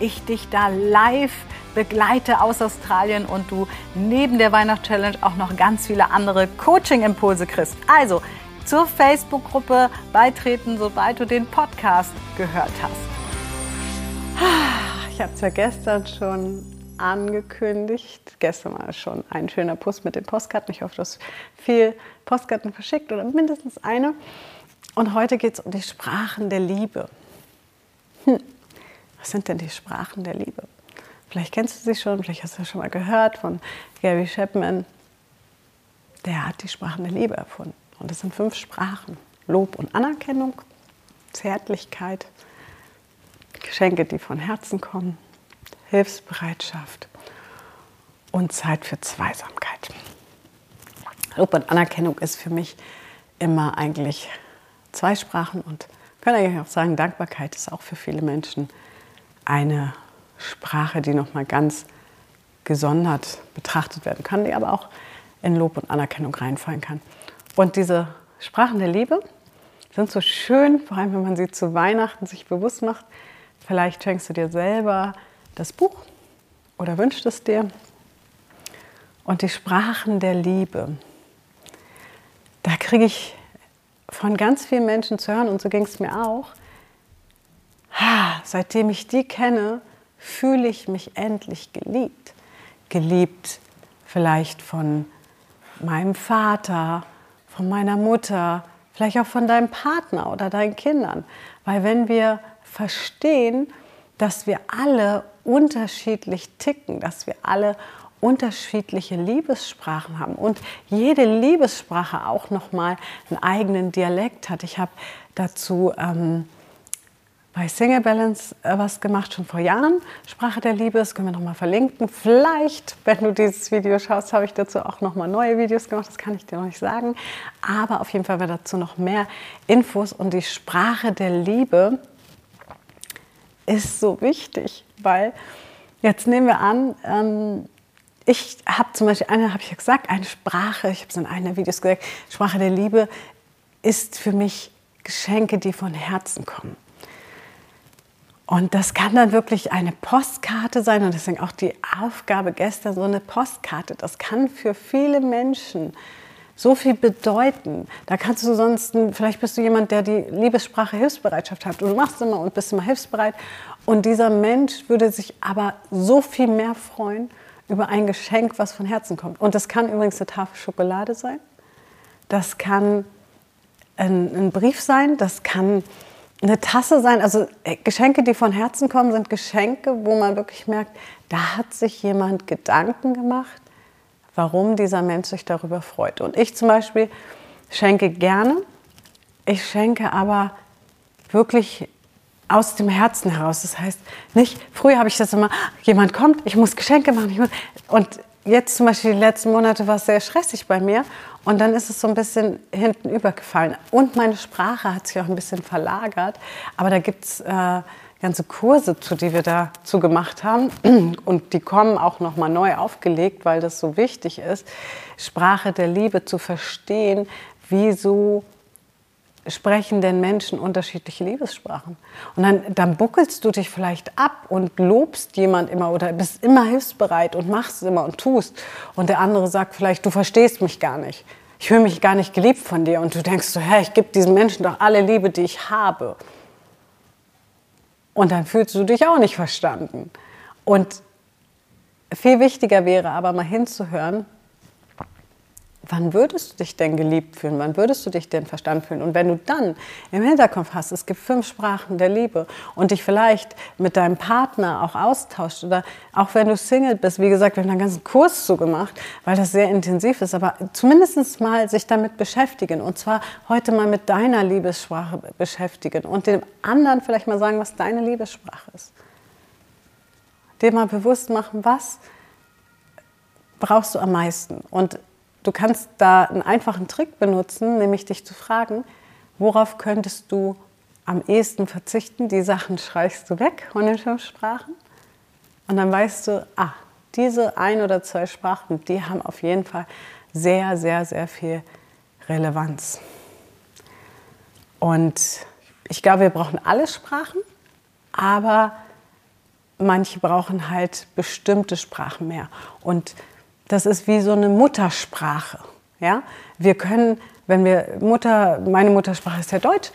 ich dich da live begleite aus Australien und du neben der Weihnachtschallenge auch noch ganz viele andere Coaching-Impulse kriegst. Also zur Facebook-Gruppe beitreten, sobald du den Podcast gehört hast. Ich habe es ja gestern schon angekündigt. Gestern war schon ein schöner Post mit den Postkarten. Ich hoffe, du hast viel Postkarten verschickt oder mindestens eine. Und heute geht es um die Sprachen der Liebe. Hm. Was sind denn die Sprachen der Liebe? Vielleicht kennst du sie schon, vielleicht hast du schon mal gehört von Gary Chapman. Der hat die Sprachen der Liebe erfunden. Und das sind fünf Sprachen. Lob und Anerkennung, Zärtlichkeit, Geschenke, die von Herzen kommen, Hilfsbereitschaft und Zeit für Zweisamkeit. Lob und Anerkennung ist für mich immer eigentlich zwei Sprachen und kann eigentlich auch sagen, Dankbarkeit ist auch für viele Menschen eine Sprache, die nochmal ganz gesondert betrachtet werden kann, die aber auch in Lob und Anerkennung reinfallen kann. Und diese Sprachen der Liebe sind so schön, vor allem wenn man sie zu Weihnachten sich bewusst macht. Vielleicht schenkst du dir selber das Buch oder wünschst es dir. Und die Sprachen der Liebe, da kriege ich von ganz vielen Menschen zu hören, und so ging es mir auch, seitdem ich die kenne, fühle ich mich endlich geliebt. Geliebt vielleicht von meinem Vater, von meiner Mutter, vielleicht auch von deinem Partner oder deinen Kindern. Weil wenn wir verstehen, dass wir alle unterschiedlich ticken, dass wir alle unterschiedliche Liebessprachen haben und jede Liebessprache auch noch mal einen eigenen Dialekt hat. Ich habe dazu ähm, bei Single Balance äh, was gemacht, schon vor Jahren. Sprache der Liebe, das können wir nochmal verlinken. Vielleicht, wenn du dieses Video schaust, habe ich dazu auch nochmal neue Videos gemacht, das kann ich dir noch nicht sagen. Aber auf jeden Fall wäre dazu noch mehr Infos. Und die Sprache der Liebe ist so wichtig, weil jetzt nehmen wir an, ähm, ich habe zum Beispiel eine, habe ich ja gesagt, eine Sprache, ich habe es in einem Videos gesagt, Sprache der Liebe ist für mich Geschenke, die von Herzen kommen. Und das kann dann wirklich eine Postkarte sein und deswegen auch die Aufgabe gestern, so eine Postkarte. Das kann für viele Menschen so viel bedeuten. Da kannst du sonst, vielleicht bist du jemand, der die Liebessprache Hilfsbereitschaft hat. Du machst immer und bist immer hilfsbereit. Und dieser Mensch würde sich aber so viel mehr freuen über ein Geschenk, was von Herzen kommt. Und das kann übrigens eine Tafel Schokolade sein. Das kann ein, ein Brief sein. Das kann eine Tasse sein. Also äh, Geschenke, die von Herzen kommen, sind Geschenke, wo man wirklich merkt, da hat sich jemand Gedanken gemacht, warum dieser Mensch sich darüber freut. Und ich zum Beispiel schenke gerne. Ich schenke aber wirklich aus dem Herzen heraus. Das heißt, nicht, früher habe ich das immer, jemand kommt, ich muss Geschenke machen. Muss, und jetzt zum Beispiel die letzten Monate war es sehr stressig bei mir und dann ist es so ein bisschen hinten übergefallen. Und meine Sprache hat sich auch ein bisschen verlagert. Aber da gibt es äh, ganze Kurse zu, die wir dazu gemacht haben. Und die kommen auch nochmal neu aufgelegt, weil das so wichtig ist, Sprache der Liebe zu verstehen, wieso sprechen denn Menschen unterschiedliche Liebessprachen? Und dann, dann buckelst du dich vielleicht ab und lobst jemand immer oder bist immer hilfsbereit und machst es immer und tust. Und der andere sagt vielleicht, du verstehst mich gar nicht. Ich fühle mich gar nicht geliebt von dir. Und du denkst so, hä, ich gebe diesen Menschen doch alle Liebe, die ich habe. Und dann fühlst du dich auch nicht verstanden. Und viel wichtiger wäre aber mal hinzuhören, wann würdest du dich denn geliebt fühlen? Wann würdest du dich denn verstanden fühlen? Und wenn du dann im Hinterkopf hast, es gibt fünf Sprachen der Liebe und dich vielleicht mit deinem Partner auch austauscht oder auch wenn du Single bist, wie gesagt, wir haben einen ganzen Kurs zugemacht, weil das sehr intensiv ist, aber zumindest mal sich damit beschäftigen und zwar heute mal mit deiner Liebessprache beschäftigen und dem anderen vielleicht mal sagen, was deine Liebessprache ist. dir mal bewusst machen, was brauchst du am meisten. Und du kannst da einen einfachen Trick benutzen, nämlich dich zu fragen, worauf könntest du am ehesten verzichten? Die Sachen streichst du weg von den fünf Sprachen. Und dann weißt du, ah, diese ein oder zwei Sprachen, die haben auf jeden Fall sehr, sehr, sehr viel Relevanz. Und ich glaube, wir brauchen alle Sprachen, aber manche brauchen halt bestimmte Sprachen mehr. Und das ist wie so eine Muttersprache. Ja? Wir können, wenn wir Mutter, meine Muttersprache ist ja Deutsch.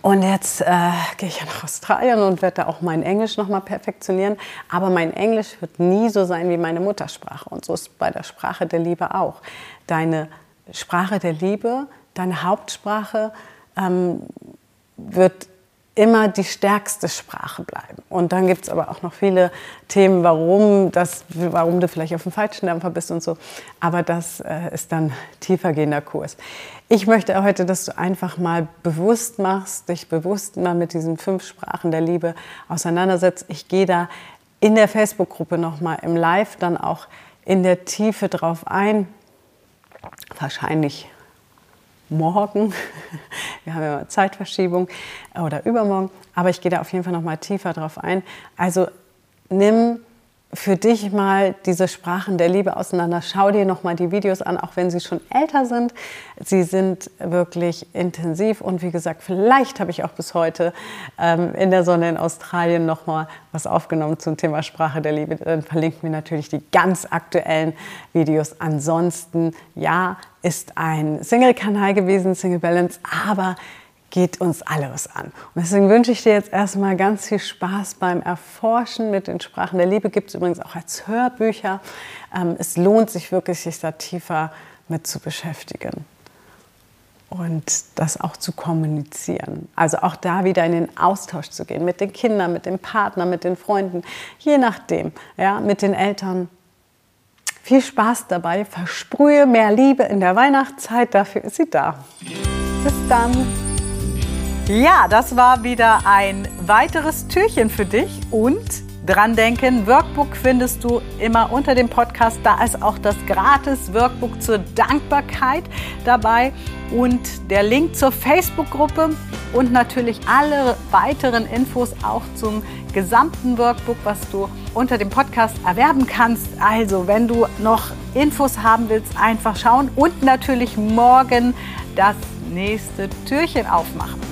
Und jetzt äh, gehe ich ja nach Australien und werde da auch mein Englisch nochmal perfektionieren. Aber mein Englisch wird nie so sein wie meine Muttersprache. Und so ist bei der Sprache der Liebe auch. Deine Sprache der Liebe, deine Hauptsprache ähm, wird immer die stärkste Sprache bleiben. Und dann gibt es aber auch noch viele Themen, warum, das, warum du vielleicht auf dem falschen Dampfer bist und so. Aber das äh, ist dann tiefergehender Kurs. Ich möchte heute, dass du einfach mal bewusst machst, dich bewusst mal mit diesen fünf Sprachen der Liebe auseinandersetzt. Ich gehe da in der Facebook-Gruppe nochmal im Live dann auch in der Tiefe drauf ein. Wahrscheinlich morgen. Wir haben ja Zeitverschiebung oder übermorgen. Aber ich gehe da auf jeden Fall noch mal tiefer drauf ein. Also nimm für dich mal diese Sprachen der Liebe auseinander. Schau dir noch mal die Videos an, auch wenn sie schon älter sind. Sie sind wirklich intensiv und wie gesagt, vielleicht habe ich auch bis heute ähm, in der Sonne in Australien noch mal was aufgenommen zum Thema Sprache der Liebe. Dann verlinken wir natürlich die ganz aktuellen Videos. Ansonsten, ja, ist ein Single-Kanal gewesen, Single Balance, aber geht uns alle was an. Und deswegen wünsche ich dir jetzt erstmal ganz viel Spaß beim Erforschen mit den Sprachen der Liebe. Gibt es übrigens auch als Hörbücher. Ähm, es lohnt sich wirklich, sich da tiefer mit zu beschäftigen und das auch zu kommunizieren. Also auch da wieder in den Austausch zu gehen mit den Kindern, mit dem Partner, mit den Freunden, je nachdem, ja, mit den Eltern. Viel Spaß dabei, versprühe mehr Liebe in der Weihnachtszeit, dafür ist sie da. Bis dann. Ja, das war wieder ein weiteres Türchen für dich und dran denken, Workbook findest du immer unter dem Podcast. Da ist auch das gratis Workbook zur Dankbarkeit dabei und der Link zur Facebook-Gruppe und natürlich alle weiteren Infos auch zum gesamten Workbook, was du unter dem Podcast erwerben kannst. Also, wenn du noch Infos haben willst, einfach schauen und natürlich morgen das nächste Türchen aufmachen.